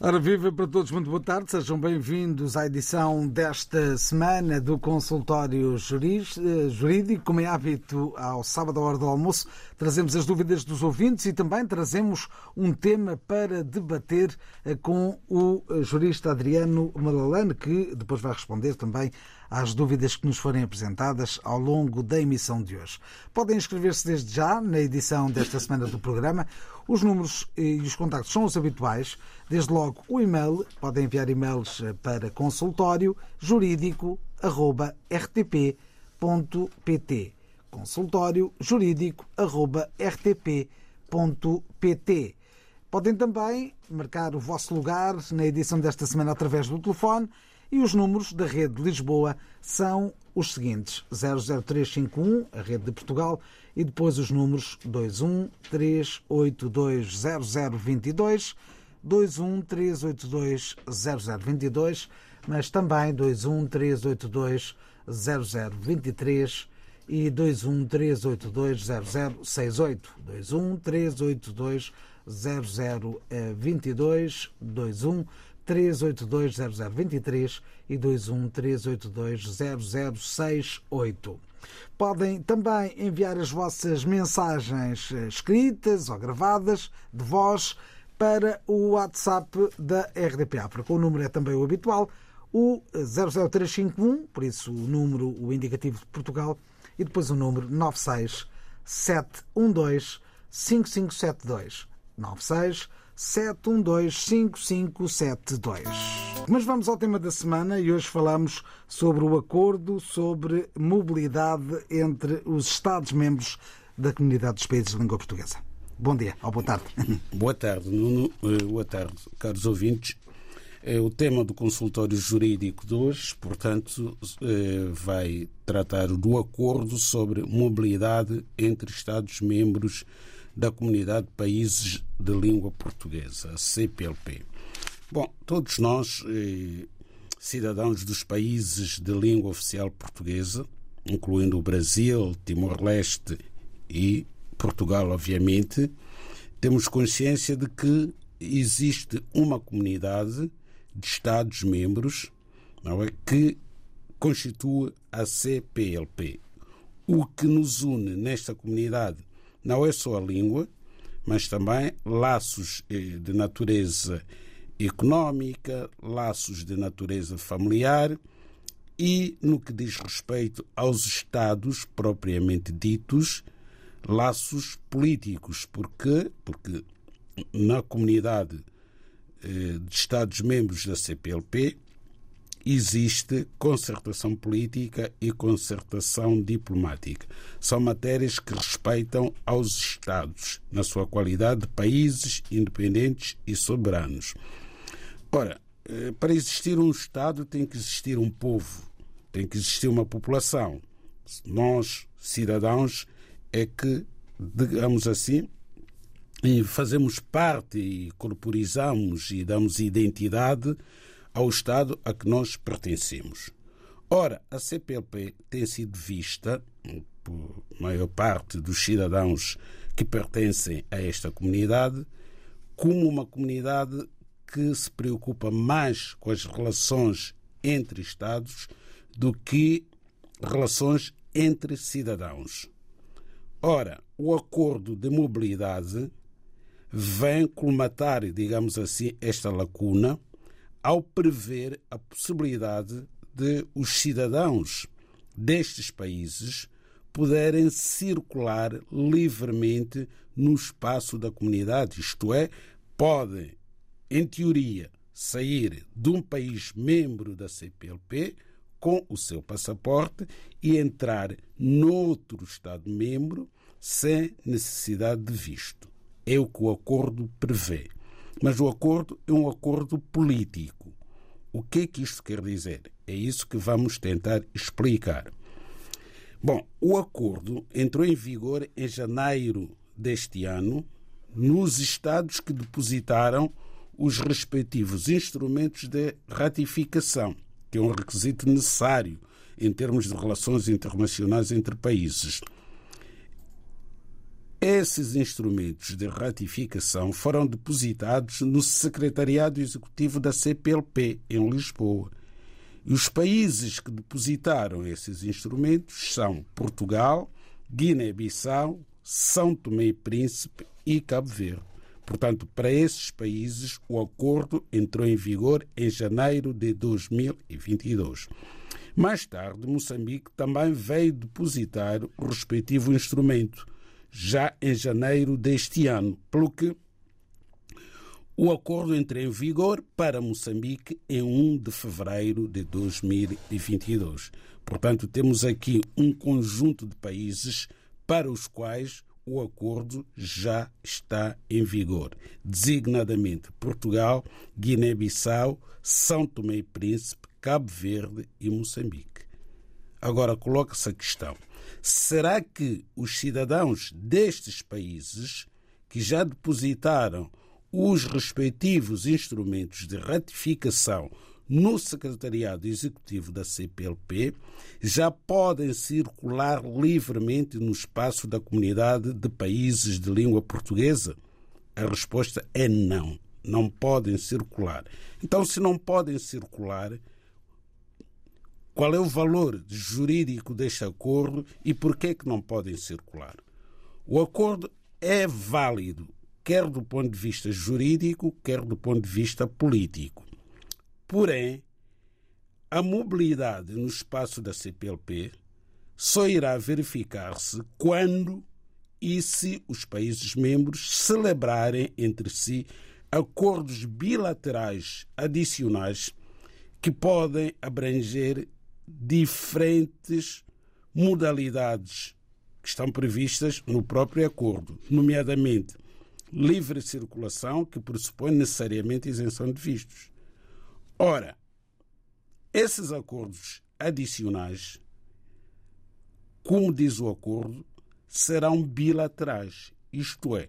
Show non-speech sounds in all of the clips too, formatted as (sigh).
Ora, viva para todos, muito boa tarde, sejam bem-vindos à edição desta semana do Consultório eh, Jurídico. Como é hábito, ao sábado, à hora do almoço, trazemos as dúvidas dos ouvintes e também trazemos um tema para debater eh, com o eh, jurista Adriano Malalane, que depois vai responder também às dúvidas que nos forem apresentadas ao longo da emissão de hoje. Podem inscrever-se desde já na edição desta semana do programa. Os números e os contactos são os habituais. Desde logo o e-mail, podem enviar e-mails eh, para consultório jurídico.rtp.pt consultório jurídico.rtp.pt Podem também marcar o vosso lugar na edição desta semana através do telefone e os números da rede de Lisboa são os seguintes: 00351, a rede de Portugal, e depois os números 213820022, 213820022, mas também 213820023 e 213820068, 213820022, 21 3820023 e 21 3820068. Podem também enviar as vossas mensagens eh, escritas ou gravadas de voz para o WhatsApp da RDP África. O número é também o habitual, o 00351, por isso o número, o indicativo de Portugal, e depois o número 96712 5572. 96 7125572. Mas vamos ao tema da semana e hoje falamos sobre o acordo sobre mobilidade entre os Estados-membros da Comunidade dos Países de Língua Portuguesa. Bom dia ou boa tarde. (laughs) Boa tarde, Nuno. Eh, boa tarde, caros ouvintes. É o tema do consultório jurídico de hoje, portanto, eh, vai tratar do acordo sobre mobilidade entre Estados-membros da Comunidade de Países de Língua Portuguesa, CPLP. Bom, todos nós, eh, cidadãos dos países de língua oficial portuguesa, incluindo o Brasil, Timor-Leste e Portugal, obviamente, temos consciência de que existe uma comunidade de Estados-membros é, que constitui a CPLP. O que nos une nesta comunidade não é só a língua, mas também laços eh, de natureza económica, laços de natureza familiar e, no que diz respeito aos Estados propriamente ditos, laços políticos. Porquê? Porque na comunidade eh, de Estados-membros da CPLP existe concertação política e concertação diplomática. São matérias que respeitam aos Estados, na sua qualidade de países independentes e soberanos. Ora, eh, para existir um Estado tem que existir um povo, tem que existir uma população. Nós, cidadãos, é que, digamos assim, fazemos parte e corporizamos e damos identidade ao Estado a que nós pertencemos. Ora, a CPLP tem sido vista, por maior parte dos cidadãos que pertencem a esta comunidade, como uma comunidade que se preocupa mais com as relações entre Estados do que relações entre cidadãos. Ora, o acordo de mobilidade vem colmatar, digamos assim, esta lacuna ao prever a possibilidade de os cidadãos destes países poderem circular livremente no espaço da comunidade, isto é, podem, em teoria, sair de um país membro da CPLP com o seu passaporte e entrar noutro Estado-membro sem necessidade de visto. É o que o acordo prevê. Mas o acordo é um acordo político. O que é que isto quer dizer? É isso que vamos tentar explicar. Bom, o acordo entrou em vigor em janeiro deste ano nos estados que depositaram os respectivos instrumentos de ratificação, que é um requisito necessário em termos de relações internacionais entre países. Esses instrumentos de ratificação foram depositados no Secretariado Executivo da CPLP, em Lisboa. E os países que depositaram esses instrumentos são Portugal, Guiné-Bissau, São Tomé e Príncipe e Cabo Verde. Portanto, para esses países, o acordo entrou em vigor em janeiro de 2022. Mais tarde, Moçambique também veio depositar o respectivo instrumento, já em janeiro deste ano, pelo que o acordo entrou em vigor para Moçambique em 1 de fevereiro de 2022. Portanto, temos aqui um conjunto de países para os quais o acordo já está em vigor, designadamente Portugal, Guiné-Bissau, São Tomé e Príncipe, Cabo Verde e Moçambique. Agora coloca-se a questão: será que os cidadãos destes países que já depositaram os respectivos instrumentos de ratificação no Secretariado Executivo da CPLP já podem circular livremente no espaço da comunidade de países de língua portuguesa? A resposta é não. Não podem circular. Então, se não podem circular, qual é o valor jurídico deste acordo e por que, é que não podem circular? O acordo é válido, quer do ponto de vista jurídico, quer do ponto de vista político. Porém, a mobilidade no espaço da CPLP só irá verificar-se quando e se os países membros celebrarem entre si acordos bilaterais adicionais que podem abranger diferentes modalidades que estão previstas no próprio acordo, nomeadamente livre circulação, que pressupõe necessariamente isenção de vistos. Ora, esses acordos adicionais, como diz o acordo, serão bilaterais, isto é,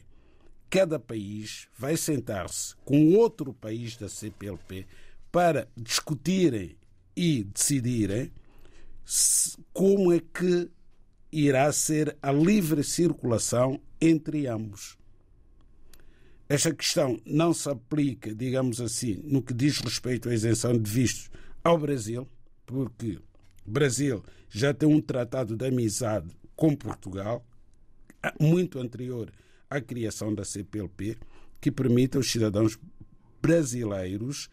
cada país vai sentar-se com outro país da CPLP para discutirem e decidirem como é que irá ser a livre circulação entre ambos. Esta questão não se aplica, digamos assim, no que diz respeito à isenção de vistos ao Brasil, porque o Brasil já tem um tratado de amizade com Portugal, muito anterior à criação da CPLP, que permite aos cidadãos brasileiros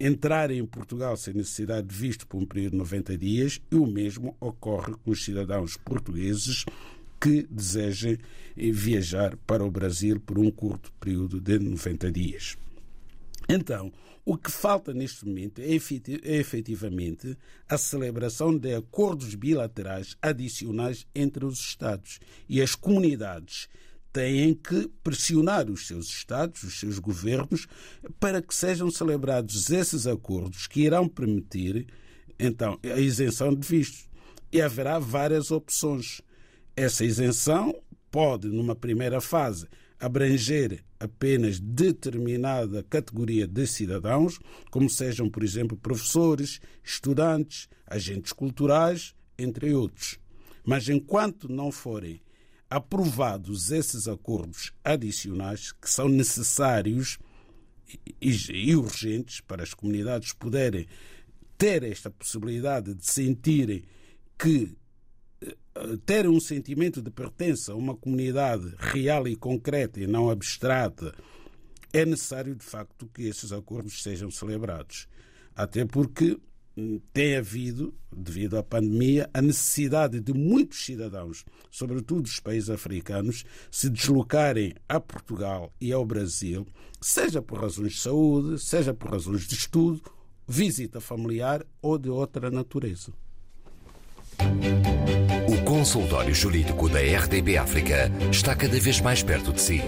entrarem em Portugal sem necessidade de visto por um período de 90 dias, e o mesmo ocorre com os cidadãos portugueses que desejem viajar para o Brasil por um curto período de 90 dias. Então, o que falta neste momento é, é efetivamente a celebração de acordos bilaterais adicionais entre os Estados e as comunidades têm que pressionar os seus Estados, os seus governos, para que sejam celebrados esses acordos que irão permitir, então, a isenção de vistos. E haverá várias opções. Essa isenção pode, numa primeira fase, abranger apenas determinada categoria de cidadãos, como sejam, por exemplo, professores, estudantes, agentes culturais, entre outros. Mas enquanto não forem aprovados esses acordos adicionais que são necessários e urgentes para as comunidades poderem ter esta possibilidade de sentirem que ter um sentimento de pertença a uma comunidade real e concreta e não abstrata, é necessário, de facto, que esses acordos sejam celebrados. Até porque tem havido, devido à pandemia, a necessidade de muitos cidadãos, sobretudo dos países africanos, se deslocarem a Portugal e ao Brasil, seja por razões de saúde, seja por razões de estudo, visita familiar ou de outra natureza. O consultório jurídico da RDB África está cada vez mais perto de si.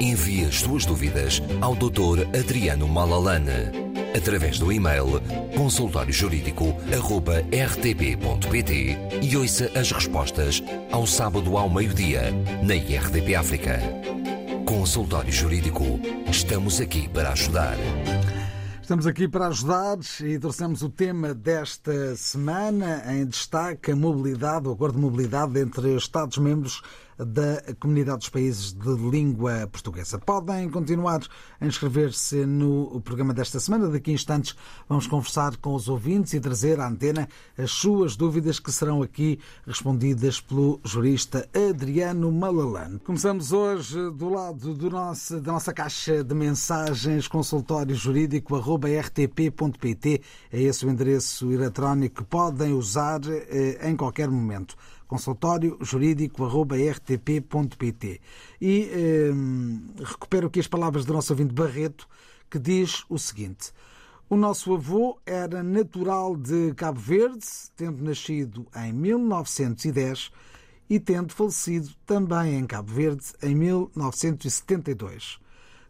Envie as suas dúvidas ao Dr. Adriano Malalane através do e-mail consultóriojurídico.rtp.pt e ouça as respostas ao sábado ao meio-dia na RDP África. Consultório Jurídico. Estamos aqui para ajudar. Estamos aqui para ajudar e trouxemos o tema desta semana em destaque a mobilidade, o acordo de mobilidade entre Estados-membros da Comunidade dos Países de Língua Portuguesa. Podem continuar a inscrever-se no programa desta semana. Daqui a instantes vamos conversar com os ouvintes e trazer à antena as suas dúvidas que serão aqui respondidas pelo jurista Adriano Malalane. Começamos hoje do lado do nosso, da nossa caixa de mensagens consultório jurídico rtp.pt. É esse o endereço eletrónico que podem usar eh, em qualquer momento consultório jurídico.rtp.pt. E eh, recupero aqui as palavras do nosso ouvinte Barreto, que diz o seguinte. O nosso avô era natural de Cabo Verde, tendo nascido em 1910 e tendo falecido também em Cabo Verde em 1972.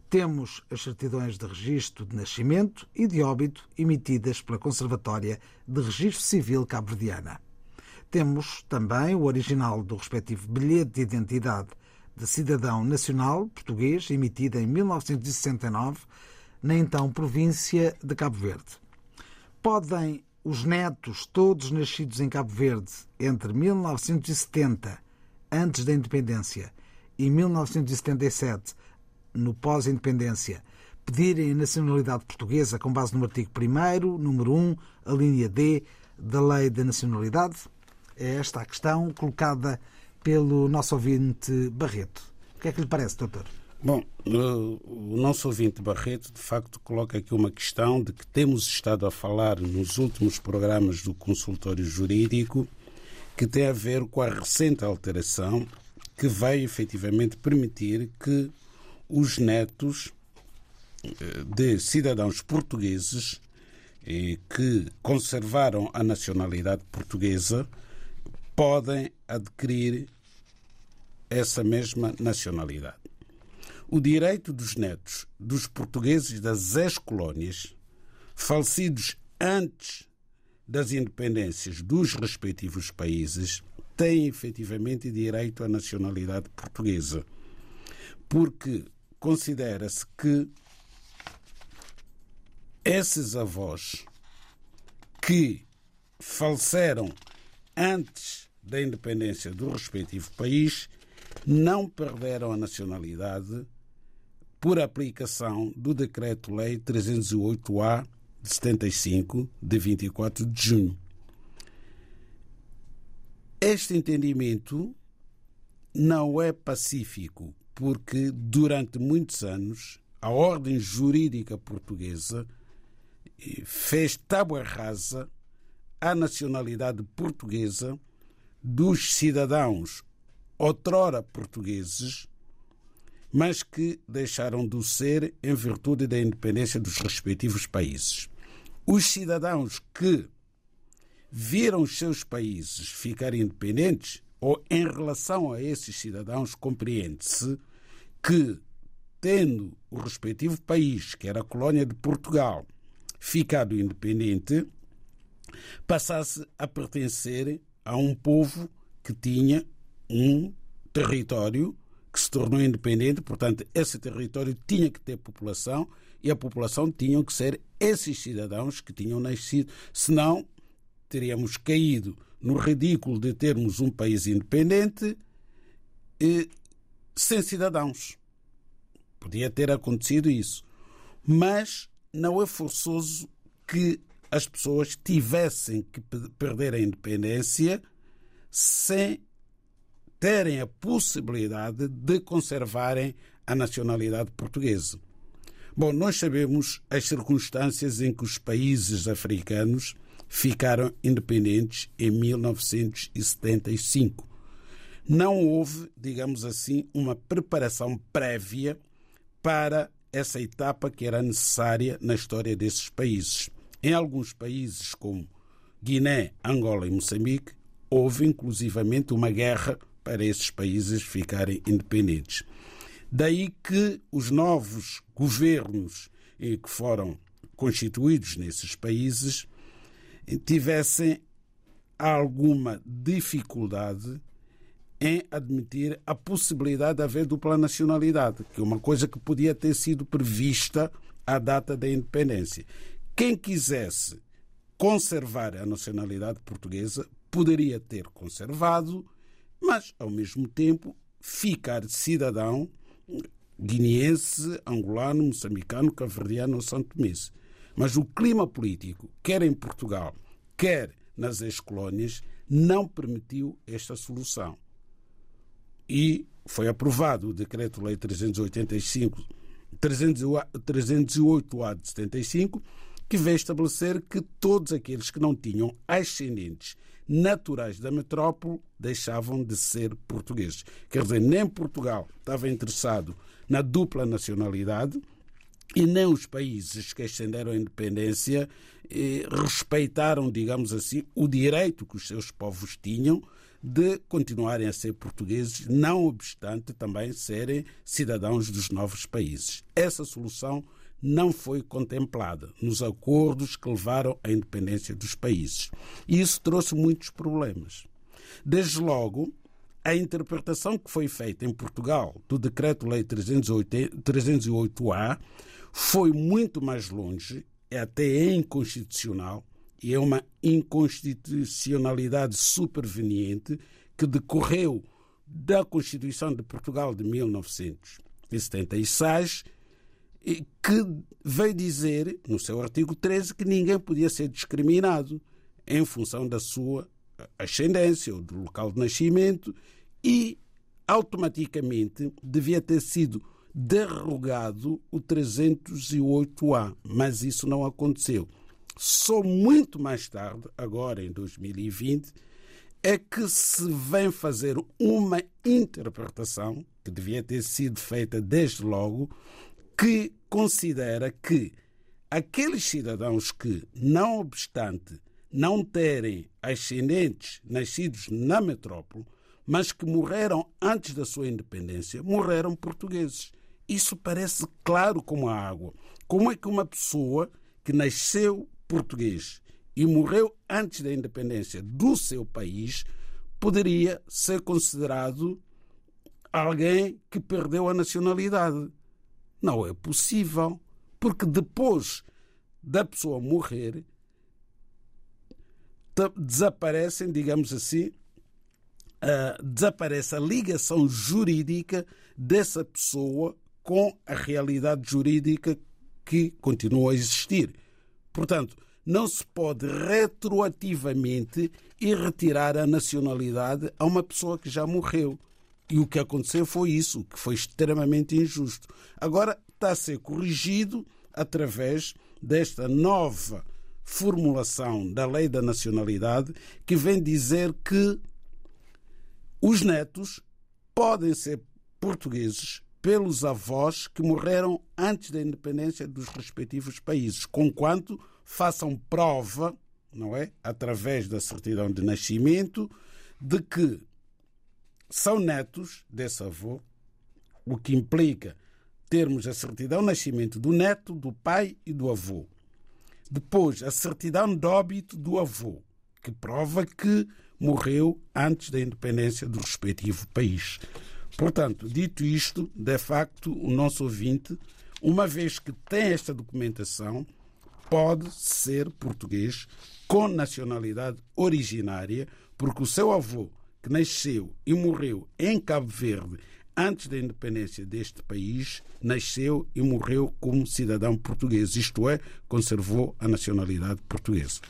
Temos as certidões de registro de nascimento e de óbito emitidas pela Conservatória de Registro Civil Cabo-Verdiana. Temos também o original do respectivo bilhete de identidade de cidadão nacional português, emitido em 1969, na então província de Cabo Verde. Podem os netos, todos nascidos em Cabo Verde entre 1970, antes da independência, e 1977, no pós-independência, pedirem a nacionalidade portuguesa com base no artigo 1, número 1, a linha D da Lei da Nacionalidade? É esta a questão colocada pelo nosso ouvinte Barreto. O que é que lhe parece, doutor? Bom, o nosso ouvinte Barreto, de facto, coloca aqui uma questão de que temos estado a falar nos últimos programas do consultório jurídico, que tem a ver com a recente alteração que vai efetivamente permitir que os netos eh, de cidadãos portugueses que conservaram a nacionalidade portuguesa podem adquirir essa mesma nacionalidade. O direito dos netos dos portugueses das ex-colónias, falecidos antes das independências dos respectivos países, têm efetivamente direito à nacionalidade portuguesa, porque considera-se que esses avós que faleceram antes da independência do respectivo país, não perderam a nacionalidade por aplicação do Decreto-Lei 308-A de 75, de 24 de junho. Este entendimento não é pacífico, porque durante muitos anos a ordem jurídica portuguesa fez tábua rasa à nacionalidade portuguesa dos cidadãos outrora portugueses, mas que deixaram de ser em virtude da independência dos respectivos países. Os cidadãos que viram os seus países ficar independentes, ou em relação a esses cidadãos, compreende-se que, tendo o respectivo país, que era a colónia de Portugal, ficado independente, passasse a pertencer a um povo que tinha um território que se tornou independente, portanto, esse território tinha que ter população e a população tinham que ser esses cidadãos que tinham nascido, senão teríamos caído no ridículo de termos um país independente e sem cidadãos. Podia ter acontecido isso. Mas não é forçoso que as pessoas tivessem que perder a independência sem terem a possibilidade de conservarem a nacionalidade portuguesa. Bom, nós sabemos as circunstâncias em que os países africanos ficaram independentes em 1975. Não houve, digamos assim, uma preparação prévia para essa etapa que era necessária na história desses países. Em alguns países, como Guiné, Angola e Moçambique, houve inclusivamente uma guerra para esses países ficarem independentes. Daí que os novos governos que foram constituídos nesses países tivessem alguma dificuldade em admitir a possibilidade de haver dupla nacionalidade, que é uma coisa que podia ter sido prevista à data da independência. Quem quisesse conservar a nacionalidade portuguesa poderia ter conservado, mas, ao mesmo tempo, ficar cidadão guineense, angolano, moçambicano, cabo-verdiano ou santomense. Mas o clima político, quer em Portugal, quer nas ex-colónias, não permitiu esta solução. E foi aprovado o Decreto-Lei 385, 308-A de 75, que veio estabelecer que todos aqueles que não tinham ascendentes naturais da metrópole deixavam de ser portugueses. Quer dizer, nem Portugal estava interessado na dupla nacionalidade e nem os países que ascenderam à independência eh, respeitaram, digamos assim, o direito que os seus povos tinham de continuarem a ser portugueses, não obstante também serem cidadãos dos novos países. Essa solução não foi contemplada nos acordos que levaram à independência dos países. E isso trouxe muitos problemas. Desde logo, a interpretação que foi feita em Portugal do Decreto-Lei 308-A foi muito mais longe, é até inconstitucional, e é uma inconstitucionalidade superveniente que decorreu da Constituição de Portugal de 1976, que veio dizer, no seu artigo 13, que ninguém podia ser discriminado em função da sua ascendência ou do local de nascimento e automaticamente devia ter sido derrogado o 308A, mas isso não aconteceu. Só muito mais tarde, agora em 2020, é que se vem fazer uma interpretação, que devia ter sido feita desde logo, que considera que aqueles cidadãos que, não obstante não terem ascendentes nascidos na metrópole, mas que morreram antes da sua independência, morreram portugueses. Isso parece claro como a água. Como é que uma pessoa que nasceu português e morreu antes da independência do seu país poderia ser considerado alguém que perdeu a nacionalidade. Não é possível, porque depois da pessoa morrer, desaparecem, digamos assim, uh, desaparece a ligação jurídica dessa pessoa com a realidade jurídica que continua a existir. Portanto, não se pode retroativamente ir retirar a nacionalidade a uma pessoa que já morreu. E o que aconteceu foi isso, que foi extremamente injusto. Agora está a ser corrigido através desta nova formulação da lei da nacionalidade que vem dizer que os netos podem ser portugueses pelos avós que morreram antes da independência dos respectivos países, conquanto façam prova, não é, através da certidão de nascimento, de que são netos desse avô, o que implica termos a certidão de nascimento do neto, do pai e do avô. Depois, a certidão de óbito do avô, que prova que morreu antes da independência do respectivo país. Portanto, dito isto, de facto, o nosso ouvinte, uma vez que tem esta documentação, pode ser português com nacionalidade originária, porque o seu avô, que nasceu e morreu em Cabo Verde antes da independência deste país, nasceu e morreu como cidadão português, isto é, conservou a nacionalidade portuguesa.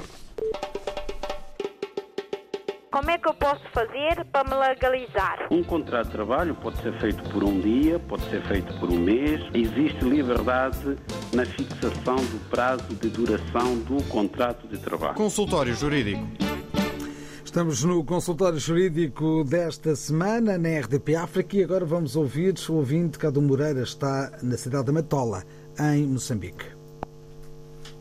Como é que eu posso fazer para me legalizar? Um contrato de trabalho pode ser feito por um dia, pode ser feito por um mês. Existe liberdade na fixação do prazo de duração do contrato de trabalho. Consultório Jurídico. Estamos no consultório jurídico desta semana na RDP África e agora vamos ouvir o ouvinte Cadu Moreira está na cidade da Matola, em Moçambique.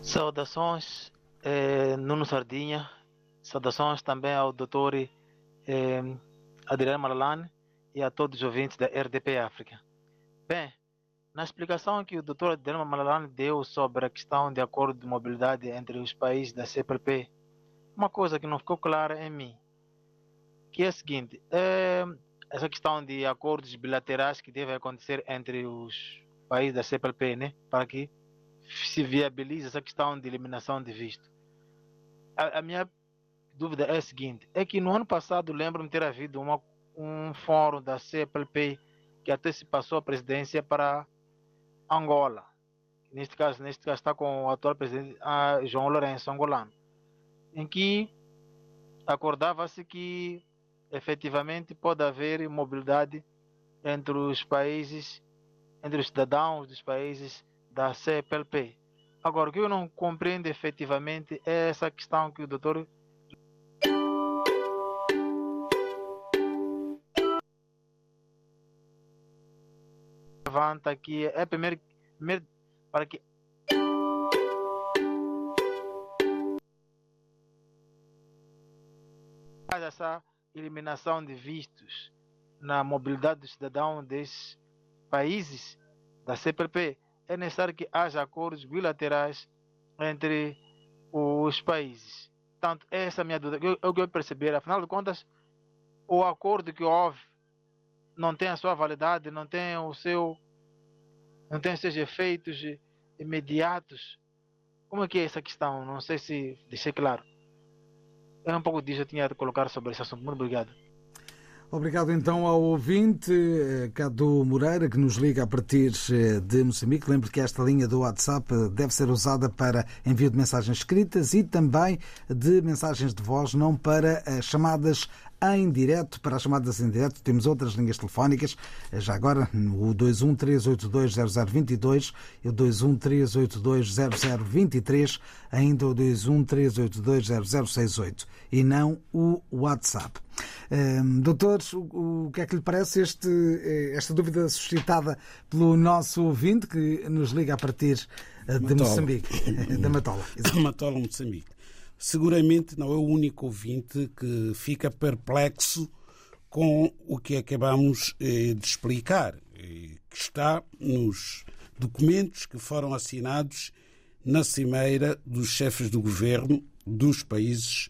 Saudações, eh, Nuno Sardinha, Saudações também ao doutor eh, Adriano Malalane e a todos os ouvintes da RDP África. Bem, na explicação que o doutor Adriano Malalane deu sobre a questão de acordo de mobilidade entre os países da CPLP, uma coisa que não ficou clara em mim, que é a seguinte, eh, essa questão de acordos bilaterais que devem acontecer entre os países da CPLP, né? Para que se viabilize essa questão de eliminação de visto. A, a minha dúvida é a seguinte: é que no ano passado lembro-me ter havido uma, um fórum da CPLP que até se passou a presidência para Angola. Neste caso, neste caso está com o atual presidente João Lourenço, angolano, em que acordava-se que efetivamente pode haver mobilidade entre os países, entre os cidadãos dos países da CPLP. Agora, o que eu não compreendo efetivamente é essa questão que o doutor levanta aqui é primeiro, primeiro para que essa eliminação de vistos na mobilidade do cidadão desses países da CPP, é necessário que haja acordos bilaterais entre os países. Portanto, essa é a minha dúvida. Eu, eu quero perceber, afinal de contas, o acordo que houve não tem a sua validade, não tem o seu não tem seus efeitos imediatos. Como é que é essa questão? Não sei se deixei claro. É um pouco disso que eu tinha de colocar sobre esse assunto. Muito obrigado. Obrigado então ao ouvinte eh, Cadu Moreira, que nos liga a partir eh, de Moçambique. Lembre que esta linha do WhatsApp eh, deve ser usada para envio de mensagens escritas e também de mensagens de voz, não para chamadas em direto. Para as chamadas em direto temos outras linhas telefónicas. Já agora o 213820022 e o 213820023, ainda o 213820068 e não o WhatsApp. Um, doutor, o, o que é que lhe parece este, eh, esta dúvida suscitada pelo nosso ouvinte que nos liga a partir eh, de Matola. Moçambique, (laughs) da Matola. (coughs) Da Matola, Moçambique seguramente não é o único ouvinte que fica perplexo com o que acabamos eh, de explicar, eh, que está nos documentos que foram assinados na cimeira dos chefes do governo dos países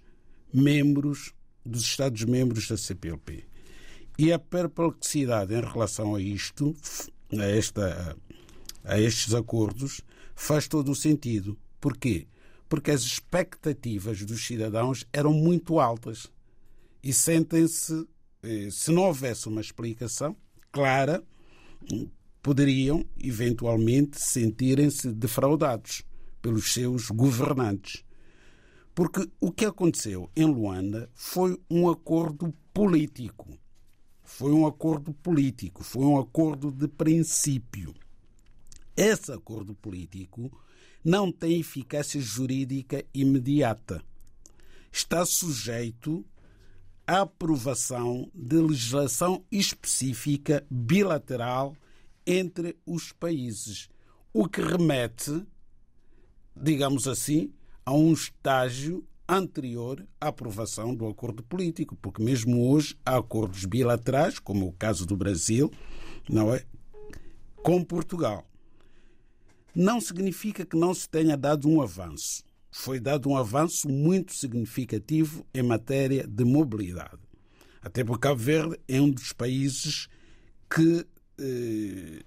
membros, dos Estados-membros da CPLP. E a perplexidade em relação a isto, a, esta, a estes acordos, faz todo o sentido. Porquê? Porque as expectativas dos cidadãos eram muito altas e sentem-se, eh, se não houvesse uma explicação clara, poderiam eventualmente sentirem-se defraudados pelos seus governantes. Porque o que aconteceu em Luanda foi um acordo político. Foi um acordo político, foi um acordo de princípio. Esse acordo político não tem eficácia jurídica imediata. Está sujeito à aprovação de legislação específica bilateral entre os países, o que remete, digamos assim, a um estágio anterior à aprovação do acordo político, porque mesmo hoje há acordos bilaterais, como o caso do Brasil, não é, com Portugal não significa que não se tenha dado um avanço. Foi dado um avanço muito significativo em matéria de mobilidade. Até porque Cabo Verde é um dos países que eh,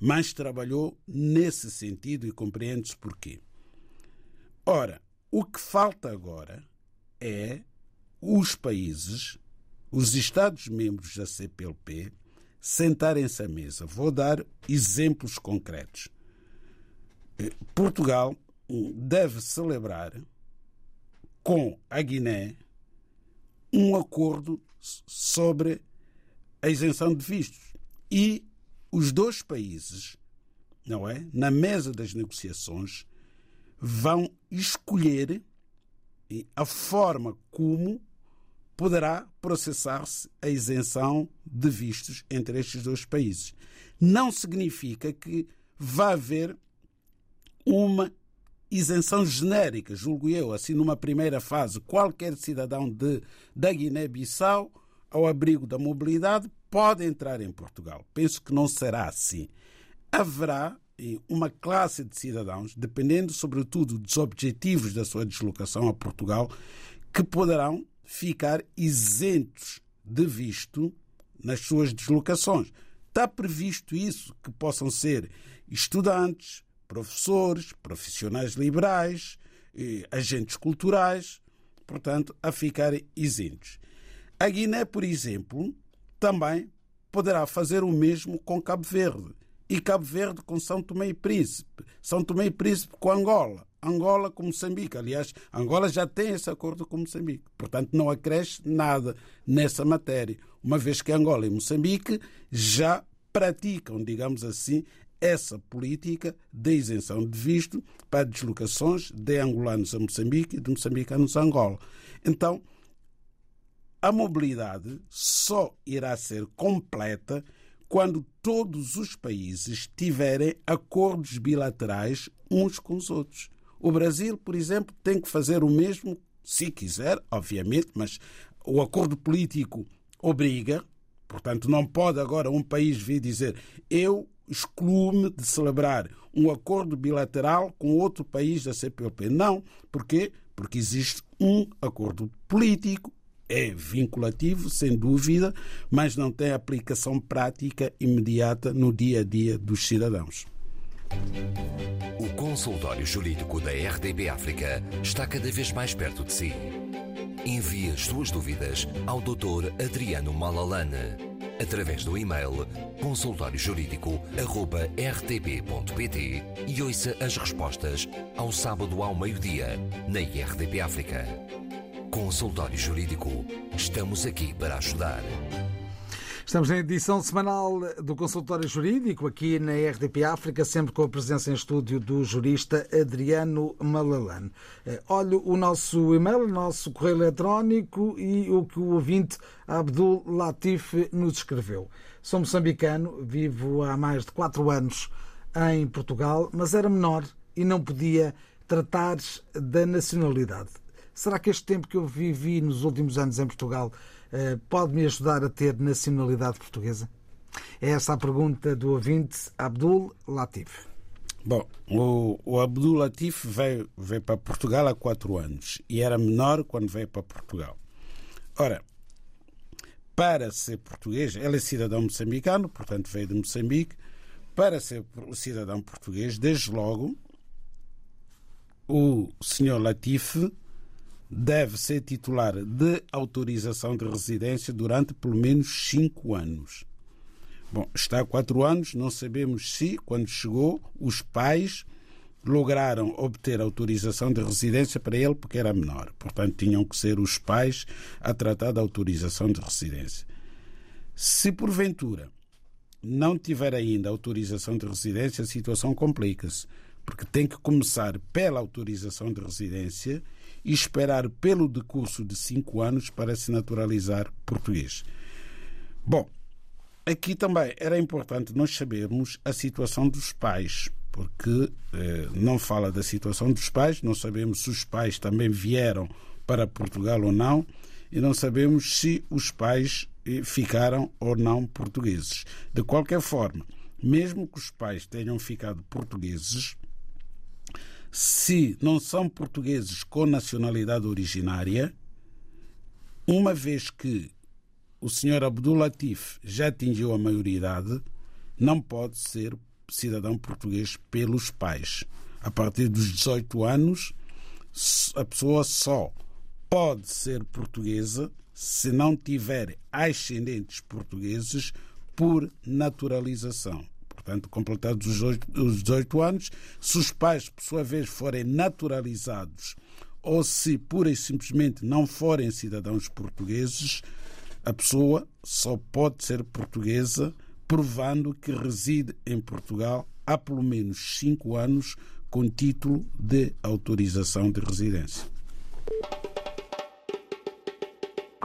mais trabalhou nesse sentido e compreende-se porquê. Ora, o que falta agora é os países, os Estados-membros da CPLP, sentarem-se à mesa. Vou dar exemplos concretos. Portugal deve celebrar com a Guiné um acordo sobre a isenção de vistos. E os dois países, não é, na mesa das negociações, vão escolher a forma como poderá processar-se a isenção de vistos entre estes dois países. Não significa que vá haver uma isenção genérica, julgo eu, assim numa primeira fase, qualquer cidadão de, da Guiné-Bissau, ao abrigo da mobilidade, pode entrar em Portugal. Penso que não será assim. Haverá uma classe de cidadãos, dependendo sobretudo dos objetivos da sua deslocação a Portugal, que poderão ficar isentos de visto nas suas deslocações. Está previsto isso, que possam ser estudantes, professores, profissionais liberais, agentes culturais, portanto, a ficarem isentos. A Guiné, por exemplo, também poderá fazer o mesmo com Cabo Verde. E Cabo Verde com São Tomé e Príncipe, São Tomé e Príncipe com Angola, Angola com Moçambique. Aliás, Angola já tem esse acordo com Moçambique, portanto não acresce nada nessa matéria, uma vez que Angola e Moçambique já praticam, digamos assim, essa política de isenção de visto para deslocações de angolanos a Moçambique e de moçambicanos a Angola. Então, a mobilidade só irá ser completa quando todos os países tiverem acordos bilaterais uns com os outros. O Brasil, por exemplo, tem que fazer o mesmo, se quiser, obviamente, mas o acordo político obriga, portanto, não pode agora um país vir dizer eu excluo-me de celebrar um acordo bilateral com outro país da CPLP. Não. Porquê? Porque existe um acordo político é vinculativo, sem dúvida, mas não tem aplicação prática imediata no dia a dia dos cidadãos. O consultório jurídico da RDB África está cada vez mais perto de si. Envie as suas dúvidas ao Dr. Adriano Malalane através do e-mail consultóriojurídico.rtp.pt e ouça as respostas ao sábado ao meio-dia na RDP África. Consultório Jurídico. Estamos aqui para ajudar. Estamos na edição semanal do Consultório Jurídico, aqui na RDP África, sempre com a presença em estúdio do jurista Adriano Malalane. Eh, olho o nosso e-mail, o nosso correio eletrónico e o que o ouvinte Abdul Latif nos escreveu. Sou moçambicano, vivo há mais de quatro anos em Portugal, mas era menor e não podia tratar da nacionalidade. Será que este tempo que eu vivi nos últimos anos em Portugal pode me ajudar a ter nacionalidade portuguesa? É essa a pergunta do ouvinte Abdul Latif. Bom, o, o Abdul Latif veio, veio para Portugal há quatro anos e era menor quando veio para Portugal. Ora, para ser português, ele é cidadão moçambicano, portanto veio de Moçambique. Para ser cidadão português, desde logo, o senhor Latif deve ser titular de autorização de residência durante pelo menos cinco anos. Bom, está há quatro anos, não sabemos se, quando chegou, os pais lograram obter autorização de residência para ele porque era menor. Portanto, tinham que ser os pais a tratar da autorização de residência. Se porventura não tiver ainda autorização de residência, a situação complica-se, porque tem que começar pela autorização de residência e esperar pelo decurso de cinco anos para se naturalizar português. Bom, aqui também era importante nós sabermos a situação dos pais, porque eh, não fala da situação dos pais, não sabemos se os pais também vieram para Portugal ou não, e não sabemos se os pais eh, ficaram ou não portugueses. De qualquer forma, mesmo que os pais tenham ficado portugueses, se não são portugueses com nacionalidade originária, uma vez que o senhor Abdul Latif já atingiu a maioridade, não pode ser cidadão português pelos pais. A partir dos 18 anos, a pessoa só pode ser portuguesa se não tiver ascendentes portugueses por naturalização portanto, completados os 18 anos, se os pais, por sua vez, forem naturalizados ou se pura e simplesmente não forem cidadãos portugueses, a pessoa só pode ser portuguesa provando que reside em Portugal há pelo menos cinco anos com título de autorização de residência.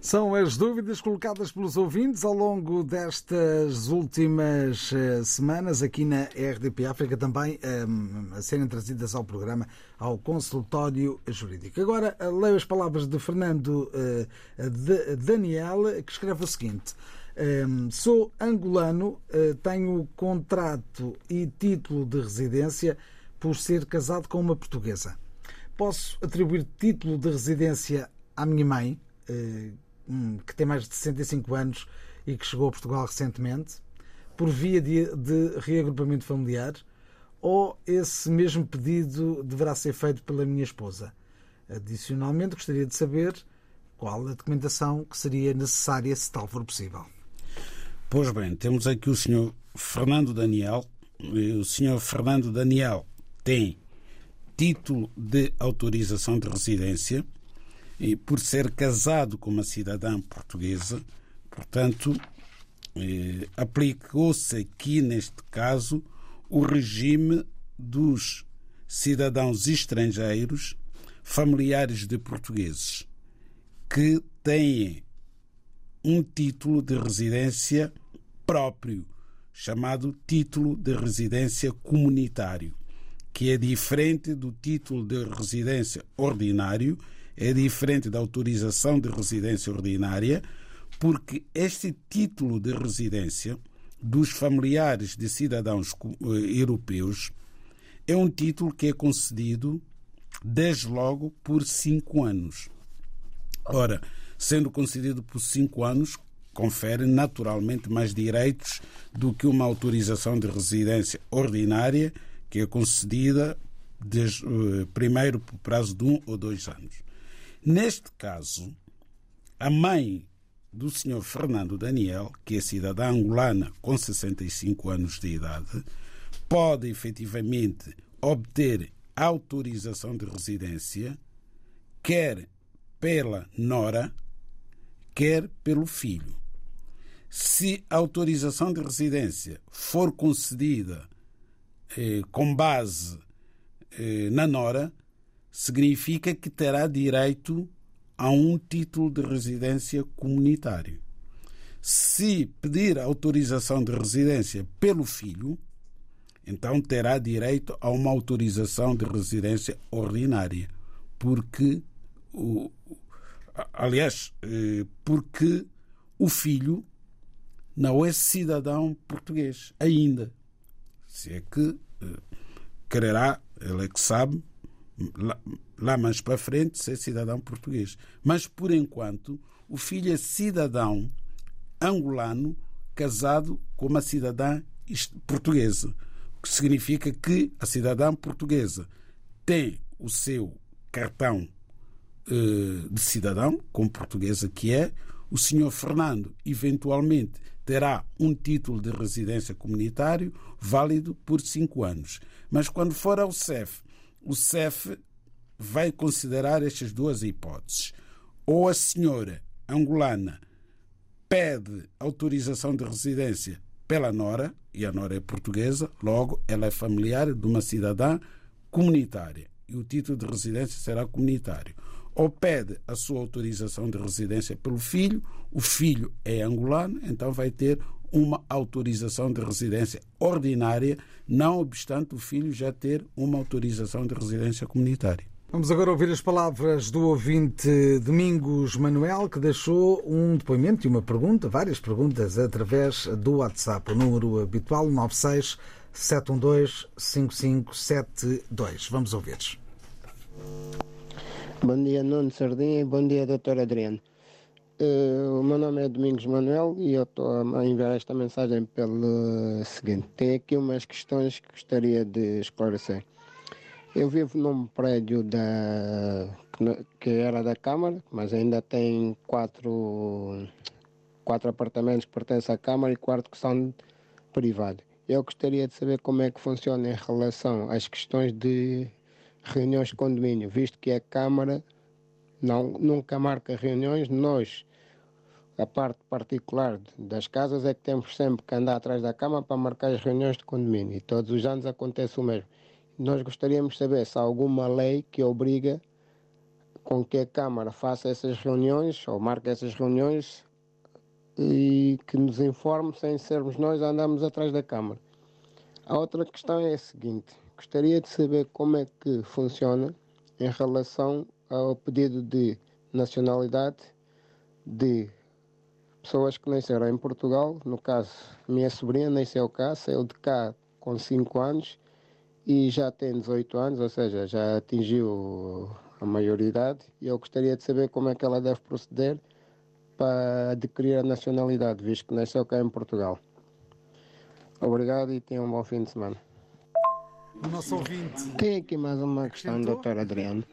São as dúvidas colocadas pelos ouvintes ao longo destas últimas eh, semanas aqui na RDP África, também um, eh, a serem trazidas ao programa, ao consultório jurídico. Agora leio as palavras de Fernando uh, de Daniel, que escreve o seguinte. Um, sou angolano, tenho contrato e título de residência por ser casado com uma portuguesa. Posso atribuir título de residência à minha mãe, que tem mais de 65 anos e que chegou a Portugal recentemente, por via de, de reagrupamento familiar, ou esse mesmo pedido deverá ser feito pela minha esposa? Adicionalmente, gostaria de saber qual a documentação que seria necessária se tal for possível. Pois bem, temos aqui o senhor Fernando Daniel. O senhor Fernando Daniel tem título de autorização de residência e por ser casado com uma cidadã portuguesa, portanto, eh, aplicou-se aqui neste caso o regime dos cidadãos estrangeiros familiares de portugueses que têm um título de residência próprio, chamado título de residência comunitário, que é diferente do título de residência ordinário, é diferente da autorização de residência ordinária, porque este título de residência dos familiares de cidadãos eh, europeus é um título que é concedido desde logo por cinco anos. Ora, sendo concedido por cinco anos, confere naturalmente mais direitos do que uma autorização de residência ordinária que é concedida desde, uh, primeiro por prazo de um ou dois anos. Neste caso, a mãe do senhor Fernando Daniel, que é cidadã angolana com 65 anos de idade, pode efetivamente obter autorização de residência, quer pela nora, quer pelo filho. Se a autorização de residência for concedida eh, com base eh, na nora, significa que terá direito a um título de residência comunitário. Se pedir autorização de residência pelo filho, então terá direito a uma autorização de residência ordinária, porque o, aliás, eh, porque o filho não é cidadão português ainda. Se é que eh, quererá, ele é que sabe, lá, lá mais para frente, ser cidadão português. Mas, por enquanto, o filho é cidadão angolano casado com uma cidadã portuguesa. O que significa que a cidadã portuguesa tem o seu cartão eh, de cidadão, como portuguesa que é, o senhor Fernando eventualmente terá um título de residência comunitário válido por cinco anos. Mas quando for ao CEF, o CEF vai considerar estas duas hipóteses. Ou a senhora angolana pede autorização de residência pela Nora, e a Nora é portuguesa, logo ela é familiar de uma cidadã comunitária e o título de residência será comunitário ou pede a sua autorização de residência pelo filho, o filho é angolano, então vai ter uma autorização de residência ordinária, não obstante o filho já ter uma autorização de residência comunitária. Vamos agora ouvir as palavras do ouvinte Domingos Manuel, que deixou um depoimento e uma pergunta, várias perguntas, através do WhatsApp, o número habitual 96 712 5572. Vamos ouvir. Bom dia, Nuno Sardinha e bom dia, Dr. Adriano. Uh, o meu nome é Domingos Manuel e eu estou a enviar esta mensagem pelo seguinte. Tenho aqui umas questões que gostaria de esclarecer. Eu vivo num prédio da, que era da Câmara, mas ainda tem quatro, quatro apartamentos que pertencem à Câmara e quatro que são privados. Eu gostaria de saber como é que funciona em relação às questões de reuniões de condomínio, visto que a Câmara não, nunca marca reuniões, nós, a parte particular das casas, é que temos sempre que andar atrás da Câmara para marcar as reuniões de condomínio e todos os anos acontece o mesmo. Nós gostaríamos de saber se há alguma lei que obriga com que a Câmara faça essas reuniões ou marque essas reuniões e que nos informe sem sermos nós a andarmos atrás da Câmara. A outra questão é a seguinte: Gostaria de saber como é que funciona em relação ao pedido de nacionalidade de pessoas que nasceram em Portugal, no caso, minha sobrinha nasceu cá, saiu de cá com 5 anos e já tem 18 anos, ou seja, já atingiu a maioridade e eu gostaria de saber como é que ela deve proceder para adquirir a nacionalidade, visto que nasceu cá em Portugal. Obrigado e tenham um bom fim de semana. O nosso ouvinte. Tem aqui mais uma questão, doutor Adriano.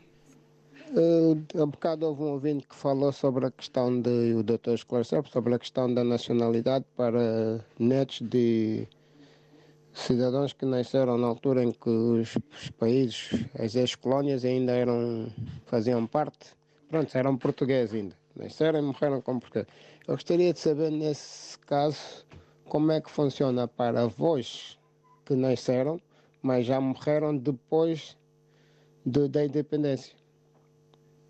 Uh, há bocado houve um ouvinte que falou sobre a questão de, o doutor esclareceu, sobre a questão da nacionalidade para netos de cidadãos que nasceram na altura em que os, os países, as ex-colónias ainda eram, faziam parte, pronto, eram portugueses ainda, nasceram e morreram como portugueses. Eu gostaria de saber, nesse caso, como é que funciona para avós que nasceram, mas já morreram depois de, da independência.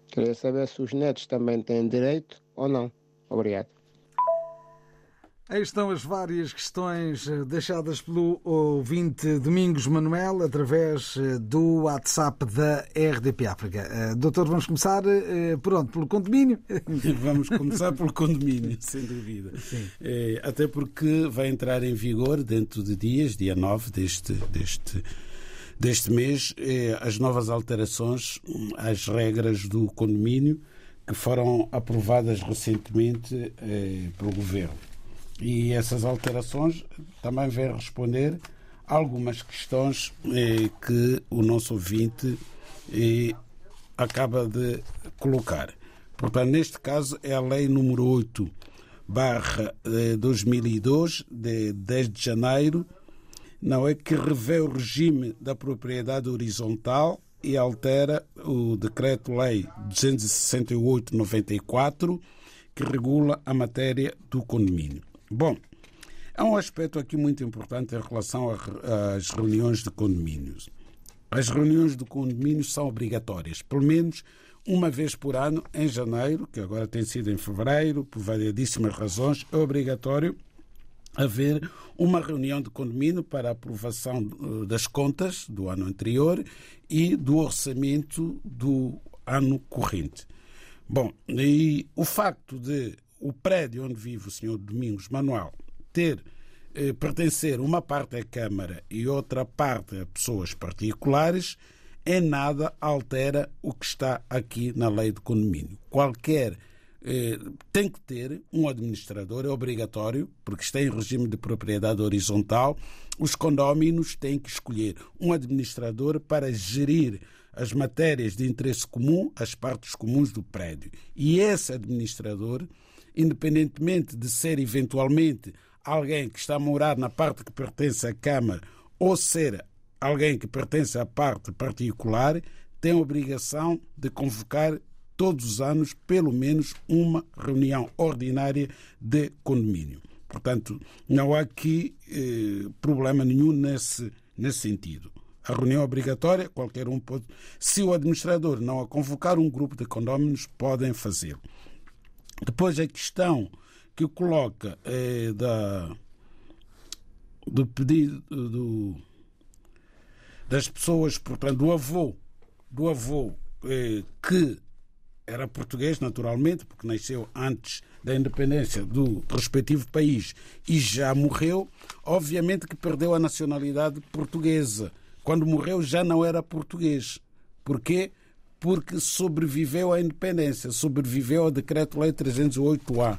Queria saber se os netos também têm direito ou não. Obrigado. Aí estão as várias questões eh, deixadas pelo ouvinte Domingos Manuel através eh, do WhatsApp da RDP África. Eh, doutor, vamos começar por onde? Pelo condomínio? (laughs) Vamos começar pelo condomínio, (laughs) sem dúvida. É, até porque vai entrar em vigor dentro de dias, dia 9 deste, deste, deste mês, é, as novas alterações às regras do condomínio que foram aprovadas recentemente é, pelo Governo. E essas alterações também vêm responder algumas questões eh, que o nosso ouvinte eh, acaba de colocar. Portanto, neste caso é a Lei número 8 barra 2002, eh, de 10 de janeiro, não é que revê o regime da propriedade horizontal e altera o Decreto-Lei 268-94, que regula a matéria do condomínio. Bom, há um aspecto aqui muito importante em relação às reuniões de condomínios. As reuniões de condomínios são obrigatórias, pelo menos uma vez por ano, em janeiro, que agora tem sido em fevereiro, por variedíssimas razões, é obrigatório haver uma reunião de condomínio para aprovação eh, das contas do ano anterior e do orçamento do ano corrente. Bom, e o facto de o prédio onde vive o senhor Domingos Manuel ter eh, pertencer uma parte à Câmara e outra parte a pessoas particulares, em nada altera o que está aqui na lei de condomínio. Qualquer tem que ter um administrador, é obrigatório, porque está em regime de propriedade horizontal. Os condóminos têm que escolher um administrador para gerir as matérias de interesse comum, as partes comuns do prédio. E esse administrador independentemente de ser eventualmente alguém que está a morar na parte que pertence à Câmara ou ser alguém que pertence à parte particular, tem a obrigação de convocar todos os anos pelo menos uma reunião ordinária de condomínio. Portanto, não há aqui eh, problema nenhum nesse, nesse sentido. A reunião obrigatória, qualquer um pode. Se o administrador não a convocar, um grupo de condóminos podem fazê-lo. Depois a questão que coloca é da, do pedido do, das pessoas, portanto, do avô, do avô é, que era português, naturalmente, porque nasceu antes da independência do respectivo país e já morreu, obviamente que perdeu a nacionalidade portuguesa. Quando morreu já não era português. Porquê? porque sobreviveu à independência, sobreviveu ao Decreto-Lei 308-A.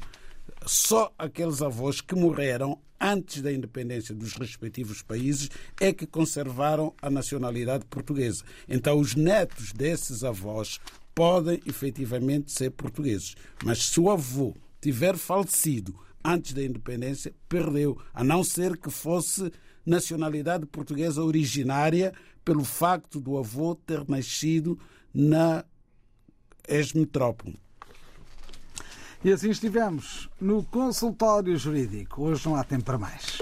Só aqueles avós que morreram antes da independência dos respectivos países é que conservaram a nacionalidade portuguesa. Então, os netos desses avós podem efetivamente ser portugueses. Mas se o avô tiver falecido antes da independência, perdeu, a não ser que fosse nacionalidade portuguesa originária pelo facto do avô ter nascido na ex-metrópole. E assim estivemos no consultório jurídico. Hoje não há tempo para mais.